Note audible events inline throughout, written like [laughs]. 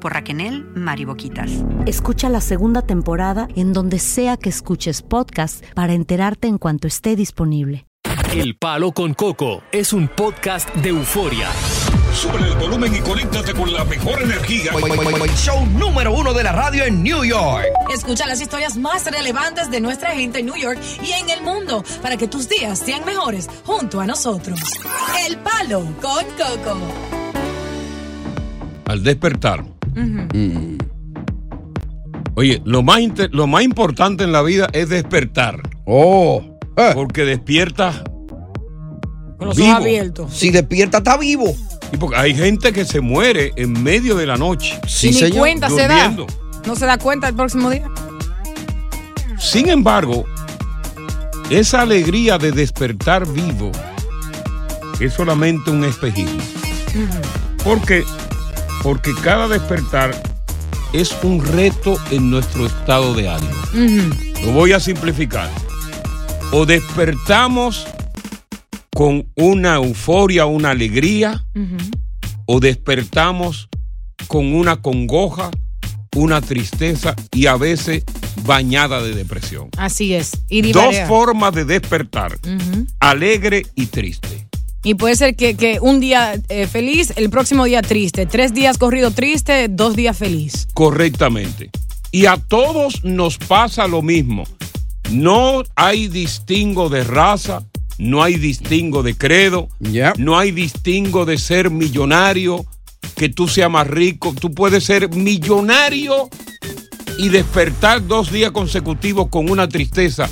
por Raquenel Mariboquitas. Escucha la segunda temporada en donde sea que escuches podcast para enterarte en cuanto esté disponible. El Palo con Coco es un podcast de euforia. Sube el volumen y conéctate con la mejor energía. Show número uno de la radio en New York. Escucha las historias más relevantes de nuestra gente en New York y en el mundo para que tus días sean mejores junto a nosotros. El Palo con Coco. Al Oye, lo más, lo más importante en la vida es despertar. Oh. Porque despiertas. Con los vivo. ojos abiertos. Si despierta, está vivo. Y porque hay gente que se muere en medio de la noche. y ni cuenta se da. No se da cuenta el próximo día. Sin embargo, esa alegría de despertar vivo es solamente un espejismo. Porque cada despertar es un reto en nuestro estado de ánimo. Lo voy a simplificar. O despertamos con una euforia, una alegría, o despertamos con una congoja, una tristeza y a veces bañada de depresión. Así es. Y Dos formas de despertar, alegre y triste. Y puede ser que, que un día eh, feliz, el próximo día triste. Tres días corrido triste, dos días feliz. Correctamente. Y a todos nos pasa lo mismo. No hay distingo de raza, no hay distingo de credo, no hay distingo de ser millonario, que tú seas más rico. Tú puedes ser millonario y despertar dos días consecutivos con una tristeza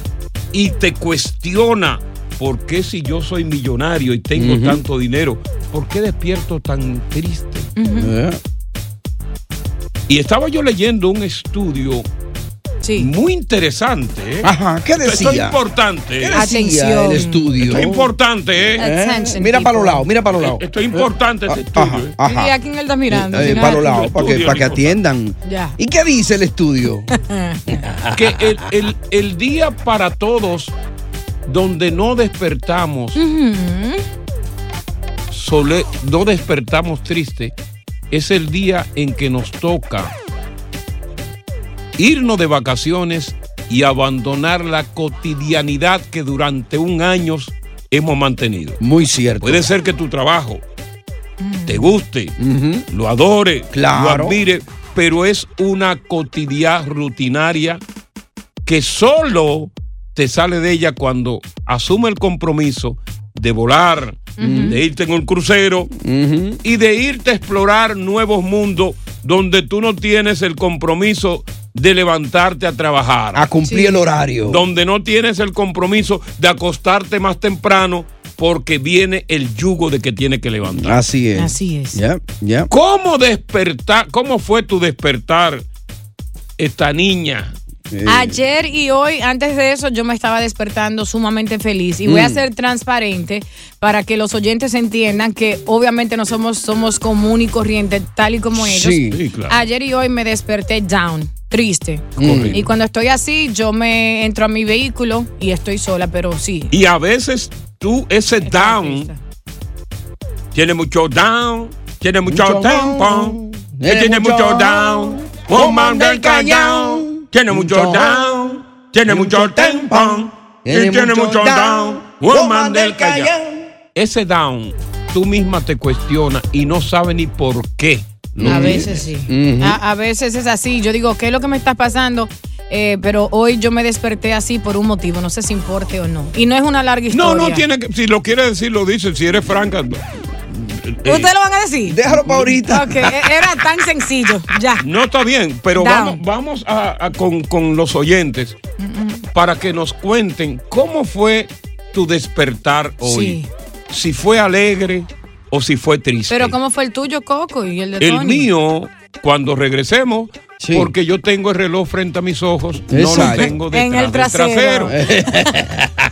y te cuestiona, ¿por qué si yo soy millonario y tengo tanto dinero, por qué despierto tan triste? Eh. Y estaba yo leyendo un estudio muy interesante. ¿eh? Ajá, ¿qué Esto- Esto es decía? importante. ¿Qué ¿eh? decía el estudio? Esto es importante. ¿eh? ¿Eh? Mira para los lados, mira para los lados. Esto es importante este Ajá, estudio. ajá. ¿Y a quién él está mirando? Eh, Si no para los lados, para que, para que atiendan. Ya. ¿Y qué dice el estudio? [laughs] que el, el- el día para todos donde no despertamos, sole- no despertamos triste, es el día en que nos toca irnos de vacaciones y abandonar la cotidianidad que durante un año hemos mantenido. Muy cierto. Puede ser que tu trabajo te guste, lo adore, Claro. lo admire, pero es una cotidiana rutinaria que solo te sale de ella cuando asume el compromiso de volar, de irte en un crucero y de irte a explorar nuevos mundos donde tú no tienes el compromiso de levantarte a trabajar. A cumplir el horario. Donde no tienes el compromiso de acostarte más temprano porque viene el yugo de que tienes que levantar. Así es. Así es. Ya, ya. ¿Cómo despertar? ¿Cómo fue tu despertar esta niña. Ayer y hoy, antes de eso, yo me estaba despertando sumamente feliz. Y voy a Mm. ser transparente para que los oyentes entiendan que obviamente no somos, somos común y corriente, tal y como ellos. Sí. Sí, claro. Ayer y hoy me desperté down, triste. Y cuando estoy así, yo me entro a mi vehículo y estoy sola, pero sí. Y a veces tú, ese down, tiene mucho down, tiene mucho, Mucho tempo, down, que tiene mucho down, woman del callao, tiene mucho down, tiene mucho tempo, y Tiene mucho down, woman del callao. Ese down, tú misma te cuestionas y no sabes ni por qué. lo A tienes. veces sí. a, a veces es así. Yo digo, ¿qué es lo que me está pasando? Eh, pero hoy yo me desperté así por un motivo. No sé si importe o no. Y no es una larga historia. No, no tiene que, si lo quiere decir, lo dice, si eres franca. Eh, ¿Ustedes lo van a decir? Déjalo para ahorita. Ok, e- era tan sencillo. Ya. No está bien, pero Down. vamos, vamos a, a con, con los oyentes para que nos cuenten cómo fue tu despertar hoy. Si fue alegre o si fue triste. Pero ¿cómo fue el tuyo, Coco? Y el de el Tony? mío, cuando regresemos, porque yo tengo el reloj frente a mis ojos, no lo tengo En detrás el del trasero. [laughs]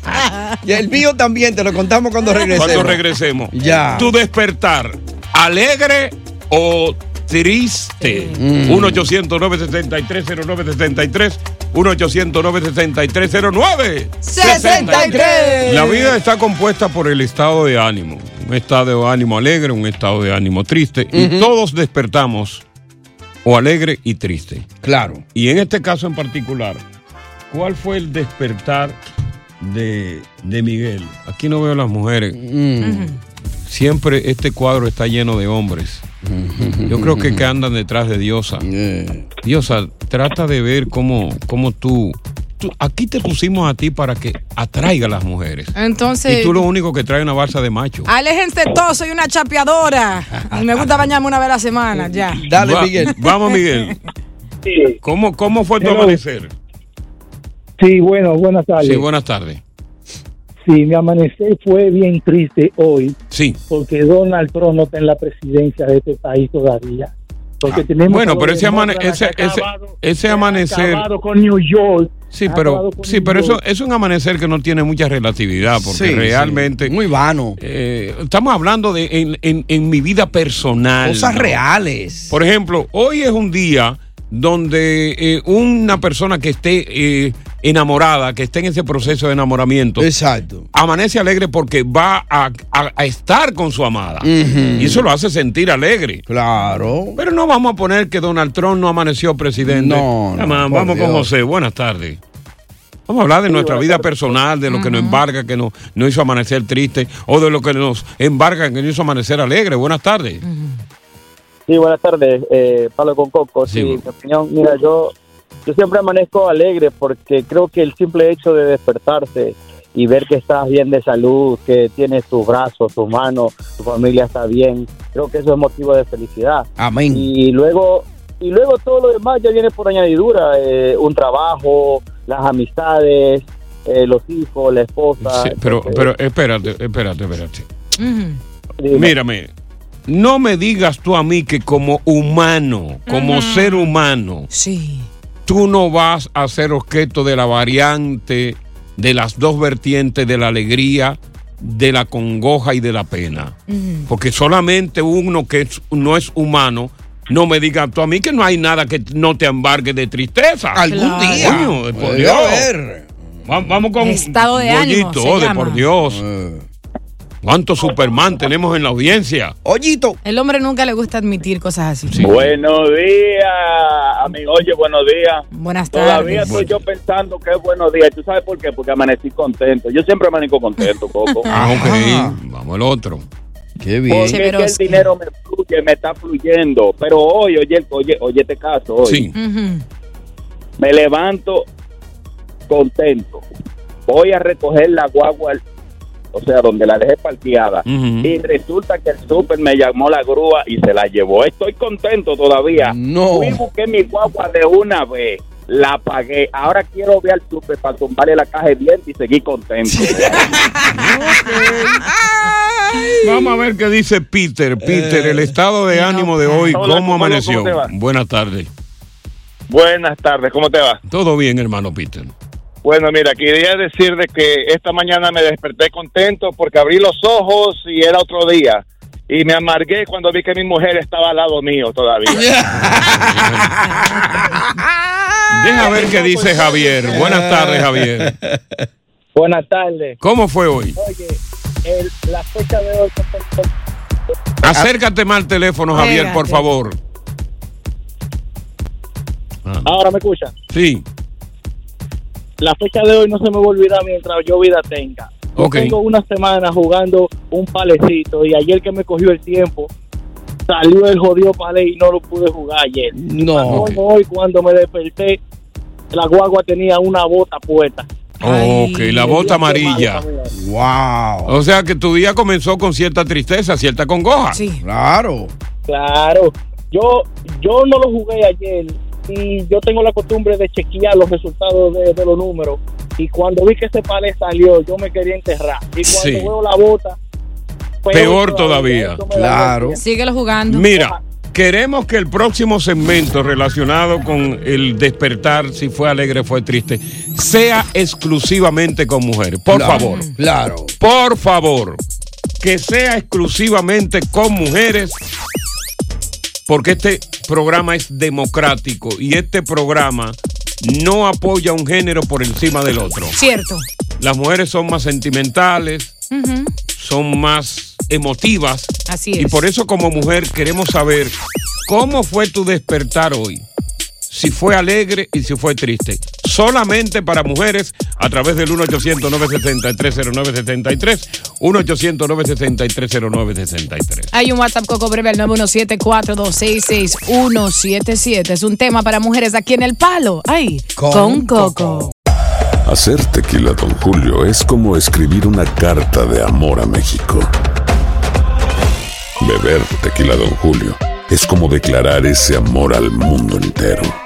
Y el mío también, te lo contamos cuando regresemos. Cuando regresemos. Ya. Tu despertar, alegre o triste. Mm. 1-800-973-0973. 1-800-973-09. 63. La vida está compuesta por el estado de ánimo. Un estado de ánimo alegre, un estado de ánimo triste. Y todos despertamos o alegre y triste. Claro. Y en este caso en particular, ¿cuál fue el despertar de, de Miguel? Aquí no veo a las mujeres. Siempre este cuadro está lleno de hombres. Yo creo que, que andan detrás de Diosa. Diosa, trata de ver cómo, cómo tú, tú- Aquí te pusimos a ti para que atraiga a las mujeres. Entonces. y tú lo único que trae es una balsa de macho. Aléjense todos, soy una chapeadora. Y me gusta bañarme una vez a la semana, ya. Va- Vamos, Miguel. ¿Cómo, ¿Cómo fue tu Hello. amanecer? Sí, bueno, buenas tardes. Sí, buenas tardes. Sí, mi amanecer fue bien triste hoy. Sí. Porque Donald Trump no está en la presidencia de este país todavía. Porque tenemos Ah, Bueno, a los pero ese, amane- ese, que ha ese, acabado- ese amanecer. acabado con New York. Sí, pero, sí, pero eso es un amanecer que no tiene mucha relatividad, porque Sí, sí. realmente. Muy vano. estamos hablando de en, en- en mi vida personal. Cosas ¿no? reales. Por ejemplo, hoy es un día donde eh, una persona que esté eh, enamorada, que esté en ese proceso de enamoramiento, Exacto. amanece alegre porque va a, a- a estar con su amada. Y eso lo hace sentir alegre. Claro. Pero no vamos a poner que Donald Trump no amaneció presidente. No, vamos con Dios. José. Buenas tardes. Vamos a hablar de nuestra vida personal, de lo que nos embarga, que nos, nos hizo amanecer triste, o de lo que nos embarga, que nos hizo amanecer alegre. Buenas tardes. Sí, buenas tardes, eh, Pablo con Coco. Sí, mi opinión, mira, yo, yo siempre amanezco alegre porque creo que el simple hecho de despertarse y ver que estás bien de salud, que tienes tus brazos, tus manos, tu familia está bien, creo que eso es motivo de felicidad. Amén. Y luego, y luego todo lo demás ya viene por añadidura, eh, un trabajo, las amistades, eh, los hijos, la esposa. Sí, pero, Entonces, pero espérate, espérate, espérate. Mírame, no me digas tú a mí que como humano, como ser humano, sí. Tú no vas a ser objeto de la variante de las dos vertientes de la alegría, de la congoja y de la pena. Porque solamente uno que es- no es humano, no me digas tú a mí que no hay nada que no te embargue de tristeza. Algún Claro. día. Coño, por Dios. Va- Vamos con Estado de ánimo, Goyito, se oh, de por Dios. ¿Cuántos Superman tenemos en la audiencia? Ollito. El hombre nunca le gusta admitir cosas así. Buenos días, amigo. Oye, buenos días. Buenas Todavía tardes. estoy yo pensando que es buenos días. ¿Tú sabes por qué? Porque amanecí contento. Yo siempre amanezco contento, Coco. [laughs] Ah, ok. Vamos al otro. Qué Porque es que el dinero me fluye, me está fluyendo. Pero hoy, oye, oye, oye este caso, hoy. Sí. Me levanto contento. Voy a recoger la guagua, o sea, donde la dejé parqueada. Y resulta que el súper me llamó la grúa y se la llevó. Estoy contento todavía. No. Fui, busqué mi guagua de una vez. La pagué. Ahora quiero ver al súper para tumbarle la caja de dientes y seguir contento. [laughs] Vamos a ver qué dice Peter. Peter, Eh, el estado de ánimo de hoy, Hola, ¿cómo ¿cómo amaneció? va? Buenas tardes. Buenas tardes, ¿cómo te va? Todo bien, hermano Peter. Bueno, mira, quería decir de que esta mañana me desperté contento porque abrí los ojos y era otro día. Y me amargué cuando vi que mi mujer estaba al lado mío todavía. [laughs] Deja ver qué dice Javier. Buenas tardes, Javier. Buenas tardes. ¿Cómo fue hoy? Oye, el- la fecha de hoy. Acércate más al teléfono, Javier, por favor. Ahora me escuchan. Sí. La fecha de hoy no se me va a olvidar mientras yo vida tenga. Yo Ok. tengo una semana jugando un palecito y ayer que me cogió el tiempo salió el jodido palé y no lo pude jugar ayer. No. Hoy cuando me desperté la guagua tenía una bota puesta. Ok, la bota amarilla. Wow. O sea que tu día comenzó con cierta tristeza, cierta congoja. Sí. Claro. Claro. Yo yo no lo jugué ayer y yo tengo la costumbre de chequear los resultados de, de los números y cuando vi que ese palé salió yo me quería enterrar y cuando Sí. veo la bota Peor todavía. me da miedo. Síguelo jugando. Mira, queremos que el próximo segmento relacionado con el despertar, si fue alegre, fue triste, sea exclusivamente con mujeres. Por Claro, favor. Claro. Por favor. Que sea exclusivamente con mujeres. Porque este programa es democrático y este programa no apoya un género por encima del otro. Cierto. Las mujeres son más sentimentales, son más emotivas. Así Y es. por eso como mujer queremos saber cómo fue tu despertar hoy. Si fue alegre y si fue triste. Solamente para mujeres a través del 1-800-973-0973. 1-800-973-0973. Hay un WhatsApp Coco Breve al 917-4266177. Es un tema para mujeres aquí en El Palo. Ay, con, Coco. Hacer tequila, Don Julio, es como escribir una carta de amor a México. Beber tequila, Don Julio, es como declarar ese amor al mundo entero.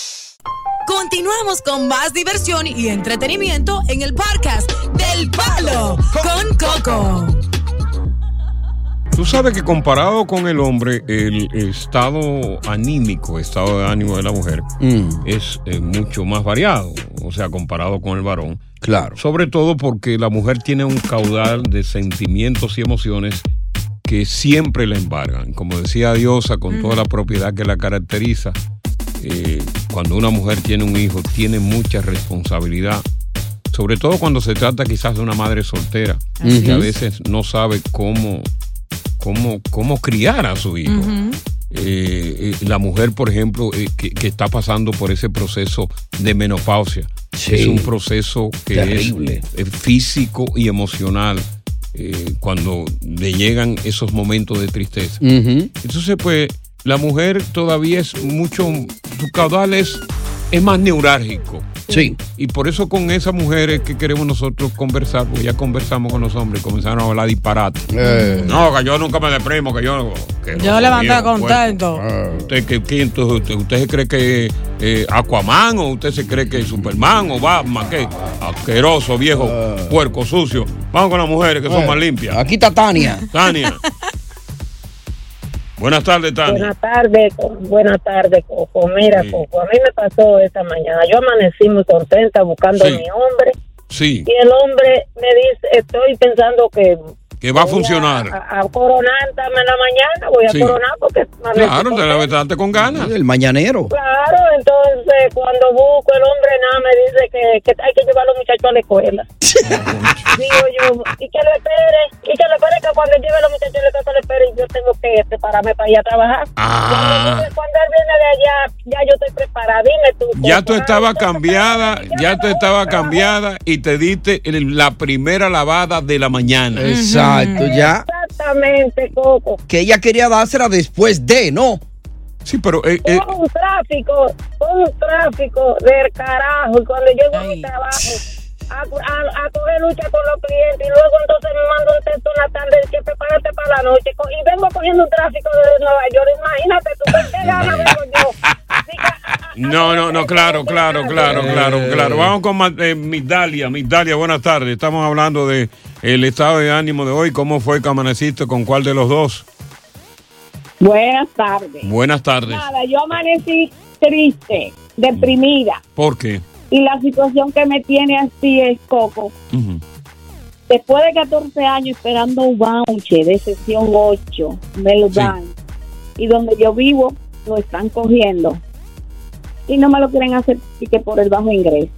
Continuamos con más diversión y entretenimiento en el podcast del Palo con Coco. Tú sabes que comparado con el hombre, el estado anímico, estado de ánimo de la mujer es eh, mucho más variado, o sea, comparado con el varón. Claro. Sobre todo porque la mujer tiene un caudal de sentimientos y emociones que siempre la embargan. Como decía Diosa, con toda la propiedad que la caracteriza, eh, cuando una mujer tiene un hijo, tiene mucha responsabilidad. Sobre todo cuando se trata quizás de una madre soltera, Así que a es. veces no sabe cómo, cómo, cómo criar a su hijo. Eh, eh, la mujer, por ejemplo, eh, que, que está pasando por ese proceso de menopausia. Sí. Es un proceso que Terrible. es físico y emocional. eh, cuando le llegan esos momentos de tristeza. Ujú. Entonces, pues, la mujer todavía es mucho, su caudal es, es más neurálgico. Sí. Y por eso con esas mujeres que queremos nosotros conversar, porque ya conversamos con los hombres, comenzaron a hablar disparate. Eh. No, que yo nunca me deprimo, que yo... Que Yo los levanté contento. bueno. ¿Usted, que, que entonces, usted, usted se cree que eh, Aquaman o usted se cree que Superman o Batman? ¿Qué? Asqueroso, viejo, puerco, sucio. Vamos con las mujeres que son más limpias. Aquí está Tania. Tania. Buenas tardes, Tania. Buenas tardes, Co- buenas tardes, Coco. Mira, Sí. Coco, a mí me pasó esta mañana. Yo amanecí muy contenta buscando Sí. a mi hombre Sí. y el hombre me dice, estoy pensando que Que va a funcionar. A, a coronar también en la mañana, voy a Sí. coronar porque... Claro, te levantaste con ganas. El mañanero. Claro, entonces cuando busco el hombre nada me dice que, que hay que llevar a los muchachos a la escuela. [laughs] Digo yo, y que lo espere, y que lo espere que cuando lleve a los muchachos a la escuela, lo espere y yo tengo que prepararme para ir a trabajar. Ah. Cuando, cuando él allá, ya yo estoy preparada. Dime tú. Ya tú estabas [laughs] cambiada, ya tú estabas cambiada y te diste la primera lavada de la mañana. Exacto, ya. Exactamente, Coco. Que ella quería dársela después de, ¿no? Sí, pero eh, Fue un tráfico, fue un tráfico del carajo. Y cuando llego a mi trabajo, a, a, a coger lucha con los clientes, y luego entonces me manda un texto en la tarde que prepárate para la noche. Y vengo cogiendo un tráfico de Nueva York. Imagínate tú, ¿con qué gana vengo yo? [laughs] No, no, no, claro, claro, claro, claro, claro. Vamos con eh, Migdalia. Migdalia, buenas tardes. Estamos hablando de el estado de ánimo de hoy. ¿Cómo fue que amaneciste? ¿Con cuál de los dos? Buenas tardes. Buenas tardes. Nada, yo amanecí triste, deprimida. ¿Por qué? Y la situación que me tiene así es, Coco, después de 14 años esperando un voucher de sesión 8, me lo dan. Y donde yo vivo, lo están cogiendo. Y no me lo quieren hacer y que por el bajo ingreso.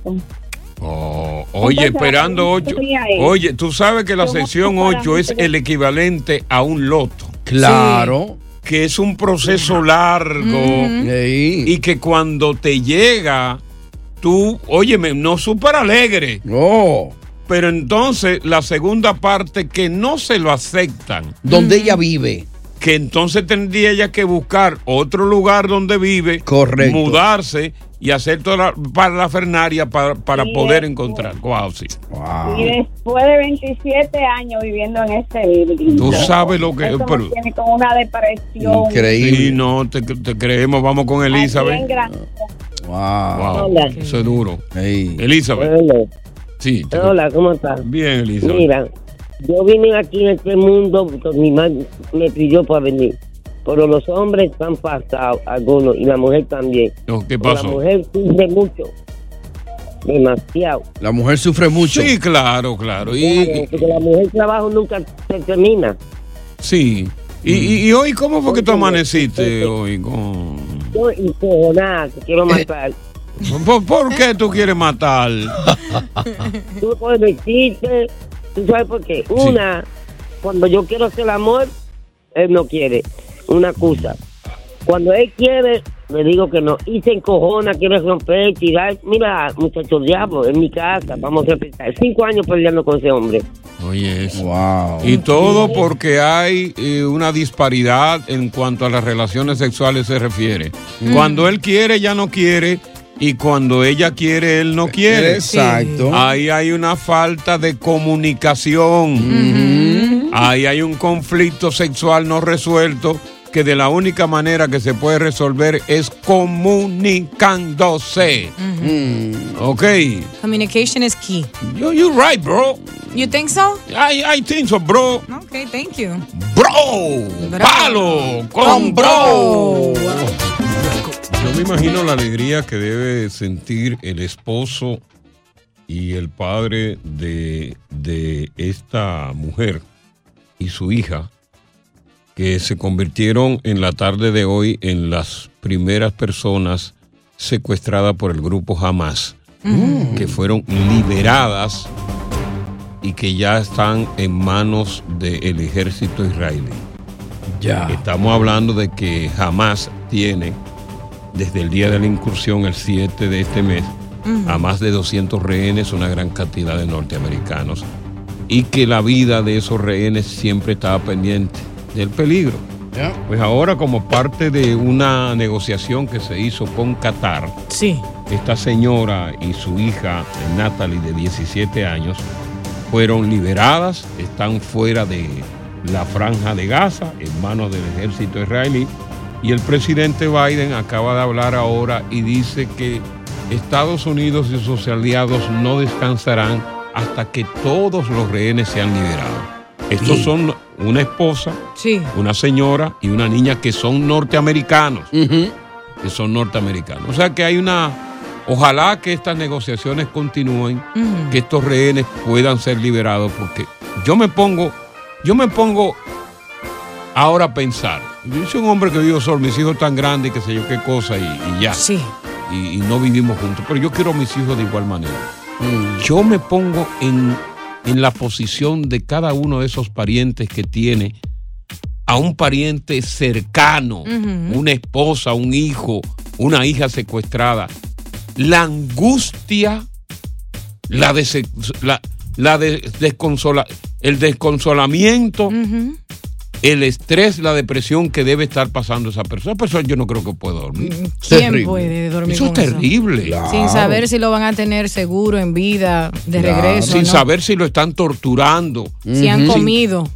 Oh, oye, Entonces, esperando la ocho. pregunta mía es, Oye, tú sabes que la ¿cómo sección tú para 8 es el equivalente a un loto. Claro. Que es un proceso largo y que cuando te llega, tú, óyeme, no súper alegre. No. Pero entonces la segunda parte que no se lo aceptan. Donde ella vive. Que entonces tendría ella que buscar otro lugar donde vive. Correcto. Mudarse y hacer toda la, para la fernaria para, para poder encontrar. Wow, sí. Y después de 27 años viviendo en este building. Tú sabes lo que- Eso me pero- tiene como una depresión. Sí, no, te, te creemos. Vamos con Elizabeth. Wow. Hola. Eso es duro. Elizabeth. Sí. te- Hola, ¿cómo estás? Bien, Elizabeth. Mira, yo vine aquí en este mundo porque mi madre me pidió para venir. Pero los hombres están pasados, algunos, y la mujer también. No, ¿Qué pasó? La mujer sufre mucho. Demasiado. La mujer sufre mucho. Sí, claro, claro. Y, Claro, porque la mujer trabajo nunca se termina. sí. Y, y- y hoy cómo fue que tú amaneciste hoy? Con... Yo encojonada, que quiero matar. ¿Por, por qué tú quieres matar? [laughs] Tú puedes vestirte. ¿Tú sabes por qué? Una, cuando yo quiero hacer el amor, él no quiere. Una excusa. Cuando él quiere, le digo que no. Y se encojona, quiere romper, tirar. Mira, muchachos, diablo, en mi casa, vamos a respetar. Cinco años peleando con ese hombre. Oye, eso. Y todo porque hay eh, una disparidad en cuanto a las relaciones sexuales se refiere. Mm. Cuando él quiere, ya no quiere. Y cuando ella quiere, él no quiere. Exacto. Ahí hay una falta de comunicación. Ahí hay un conflicto sexual no resuelto que de la única manera que se puede resolver es comunicándose. Ok. Communication is key. You, you're right, bro. You think so? I, I think so, bro. Okay, thank you. Bro, palo con bro. Yo me imagino la alegría que debe sentir el esposo y el padre de, de esta mujer y su hija que se convirtieron en la tarde de hoy en las primeras personas secuestradas por el grupo Hamas, Mm. que fueron liberadas y que ya están en manos del ejército israelí. Ya. Estamos hablando de que Hamas tiene, desde el día de la incursión, el 7 de este mes, a más de 200 rehenes, una gran cantidad de norteamericanos, y que la vida de esos rehenes siempre estaba pendiente del peligro. Pues ahora como parte de una negociación que se hizo con Qatar, sí. esta señora y su hija Natalie de 17 años fueron liberadas, están fuera de la franja de Gaza en manos del ejército israelí y el presidente Biden acaba de hablar ahora y dice que Estados Unidos y sus aliados no descansarán hasta que todos los rehenes sean liberados. Estos Sí. son una esposa, Sí. una señora y una niña que son norteamericanos. Que son norteamericanos. O sea que hay una. Ojalá que estas negociaciones continúen, que estos rehenes puedan ser liberados, porque yo me pongo yo me pongo ahora a pensar. Yo soy un hombre que vivo solo, mis hijos tan grandes, que sé yo qué cosa, y, y ya. Sí. Y, y no vivimos juntos. Pero yo quiero a mis hijos de igual manera. Yo me pongo en, en la posición de cada uno de esos parientes que tiene a un pariente cercano, una esposa, un hijo, una hija secuestrada. La angustia, la, dese- la, la de- desconsola- el desconsolamiento, el estrés, la depresión que debe estar pasando esa persona. Esa persona yo no creo que pueda dormir. ¿Quién Terrible. puede dormir Eso es eso? terrible. Sin saber si lo van a tener seguro en vida, de Claro. regreso. Sin ¿no? saber si lo están torturando. Si han Sin- comido.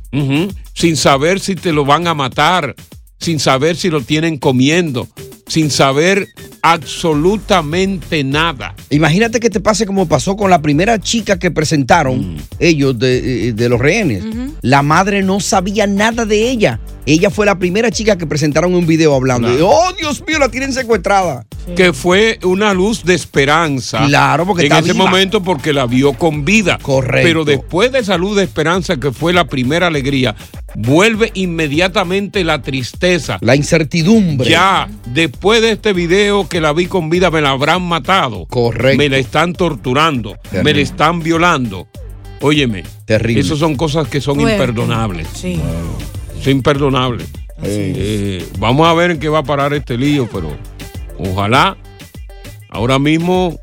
Sin saber si te lo van a matar. Sin saber si lo tienen comiendo. Sin saber absolutamente nada. Imagínate que te pase como pasó con la primera chica que presentaron Mm. ellos de, eh, de los rehenes. La madre no sabía nada de ella. Ella fue la primera chica que presentaron un video hablando. Claro. Y, oh, Dios mío, la tienen secuestrada. Que fue una luz de esperanza. Claro, porque En está ese viva. momento porque la vio con vida. Correcto. Pero después de esa luz de esperanza que fue la primera alegría, vuelve inmediatamente la tristeza. La incertidumbre. Ya, después de este video que la vi con vida, me la habrán matado. Correcto. Me la están torturando. Me la están violando. Óyeme. Terrible. Esas son cosas que son Fuerte. imperdonables. Sí. Es imperdonable. Eh, vamos a ver en qué va a parar este lío, pero ojalá ahora mismo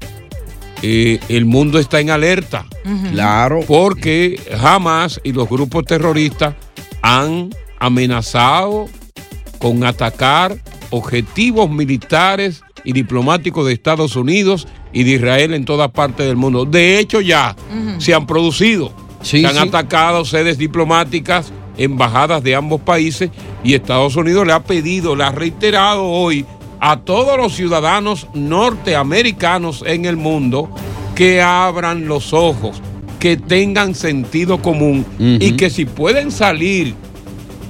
eh, el mundo está en alerta. Claro. Porque Hamas y los grupos terroristas han amenazado con atacar objetivos militares y diplomáticos de Estados Unidos y de Israel en todas partes del mundo. De hecho, ya se han producido. Sí, se han sí. atacado sedes diplomáticas, embajadas de ambos países y Estados Unidos le ha pedido, le ha reiterado hoy a todos los ciudadanos norteamericanos en el mundo que abran los ojos, que tengan sentido común y que si pueden salir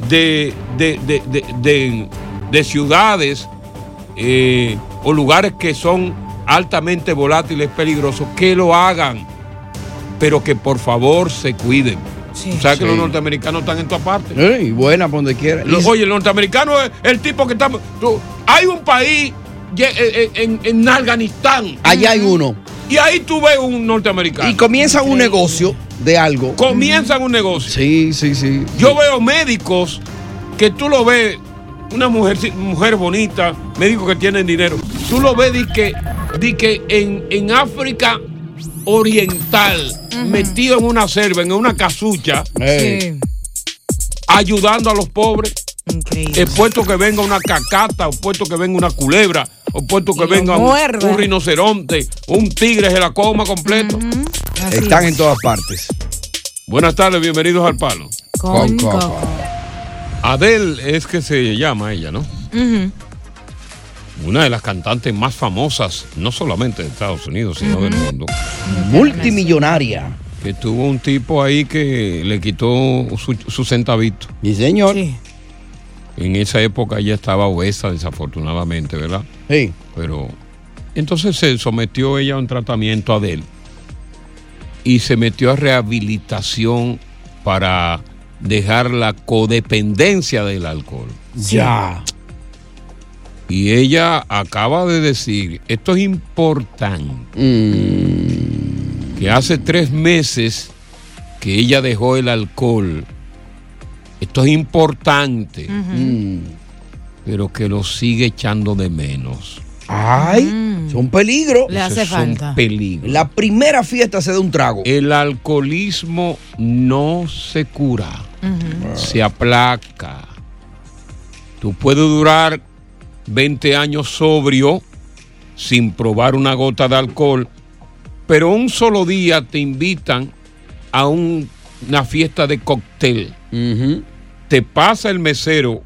de, de, de- de- de- de ciudades eh, o lugares que son altamente volátiles, peligrosos, que lo hagan, pero que por favor se cuiden. o sea que Sí. los norteamericanos están en todas partes. Ey, buena, por donde quiera. Oye, el norteamericano es el tipo que está. tú- hay un país ye- eh, eh, en, en Afganistán. Allá hay uno. Y ahí tú ves un norteamericano. Y comienzan un negocio de algo. Comienzan un negocio. Sí, sí, sí. Yo veo médicos que tú lo ves, una mujer, mujer bonita, médicos que tienen dinero. Tú lo ves di que, di que en, en África Oriental, metido en una selva, en una casucha, ayudando a los pobres. Es puesto que venga una cacata, o puesto que venga una culebra, o puesto que venga un, un rinoceronte, un tigre se la coma completo. Están en todas partes. Buenas tardes, bienvenidos al palo. Con coco. Adele es que se llama ella, ¿no? Una de las cantantes más famosas, no solamente de Estados Unidos, sino del mundo. Multimillonaria. Que tuvo un tipo ahí que le quitó su, su centavito. Mi señor. En esa época ella estaba obesa, desafortunadamente, ¿verdad? Sí. Pero entonces se sometió ella a un tratamiento Adele y se metió a rehabilitación para dejar la codependencia del alcohol. Ya. Y ella acaba de decir, esto es importante, que hace tres meses que ella dejó el alcohol. Esto es importante, Mm. pero que lo sigue echando de menos. Ay, son peligro. Le hace Eso es un falta. peligro. La primera fiesta se da un trago. El alcoholismo no se cura, se aplaca. Tú puedes durar 20 años sobrio sin probar una gota de alcohol, pero un solo día te invitan a un- una fiesta de cóctel. Te pasa el mesero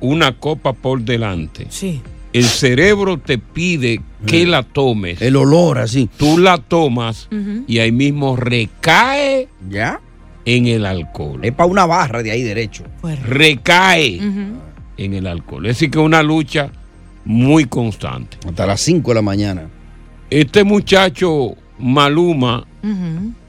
una copa por delante. Sí. El cerebro te pide que la tomes. El olor así. Tú la tomas y ahí mismo recae ¿Ya? En el alcohol. Es para una barra de ahí derecho. Recae en el alcohol. Es decir, que es una lucha muy constante. Hasta las 5 de la mañana. Este muchacho Maluma,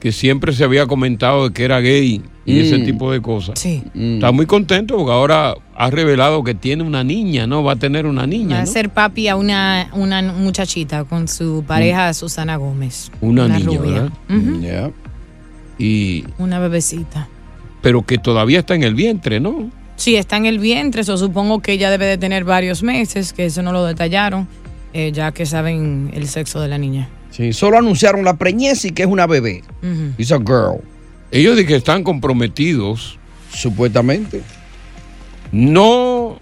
que siempre se había comentado de que era gay, y ese Mm. tipo de cosas. Sí. Está muy contento porque ahora ha revelado que tiene una niña, ¿no? Va a tener una Va niña, a ¿no? ser papi a una, una muchachita con su pareja Susana Gómez. Una, niña, rubia. ¿verdad? Y, Una bebecita. pero que todavía está en el vientre, ¿no? Sí, está en el vientre, eso supongo que ella debe de tener varios meses, que eso no lo detallaron, eh, ya que saben el sexo de la niña. Sí, solo anunciaron la preñez y que es una bebé. Ujú. It's a girl. Ellos de que están comprometidos. Supuestamente. No,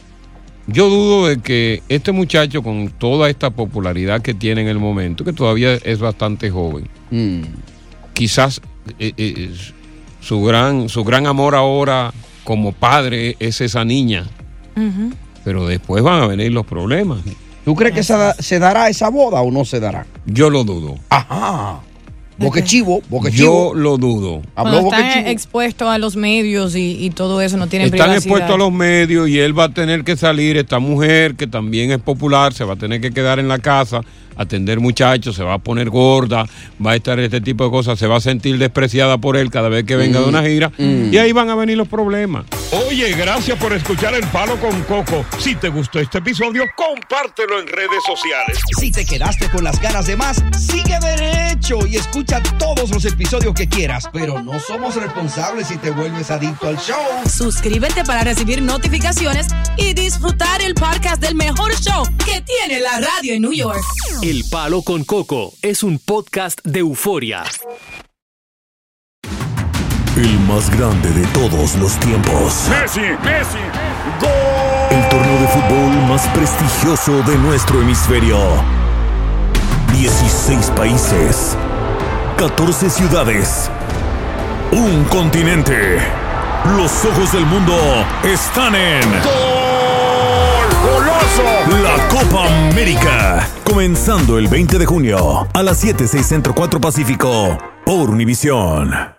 yo dudo de que este muchacho con toda esta popularidad que tiene en el momento, que todavía es bastante joven, Mm. quizás eh, eh, su gran su gran amor ahora como padre es esa niña, pero después van a venir los problemas. ¿Tú crees que se, da- se dará esa boda o no se dará? Yo lo dudo. Ajá. Boque chivo, boque Yo lo dudo. Habló están expuestos a los medios y, y todo eso, no tienen Están privacidad. expuestos a los medios y él va a tener que salir, esta mujer que también es popular, se va a tener que quedar en la casa, atender muchachos, se va a poner gorda, va a estar este tipo de cosas, se va a sentir despreciada por él cada vez que venga de una gira y ahí van a venir los problemas. Oye, gracias por escuchar El Palo con Coco. Si te gustó este episodio, compártelo en redes sociales. Si te quedaste con las ganas de más, sigue derecho y escucha todos los episodios que quieras. Pero no somos responsables si te vuelves adicto al show. Suscríbete para recibir notificaciones y disfrutar el podcast del mejor show que tiene la radio en New York. El Palo con Coco es un podcast de euforia. El más grande de todos los tiempos. Messi, Messi, El torneo de fútbol más prestigioso de nuestro hemisferio. 16 países. 14 ciudades. Un continente. Los ojos del mundo están en. ¡Goloso! Copa América. Comenzando el 20 de junio a las 7, 6 Centro 4 Pacífico. Por Univisión.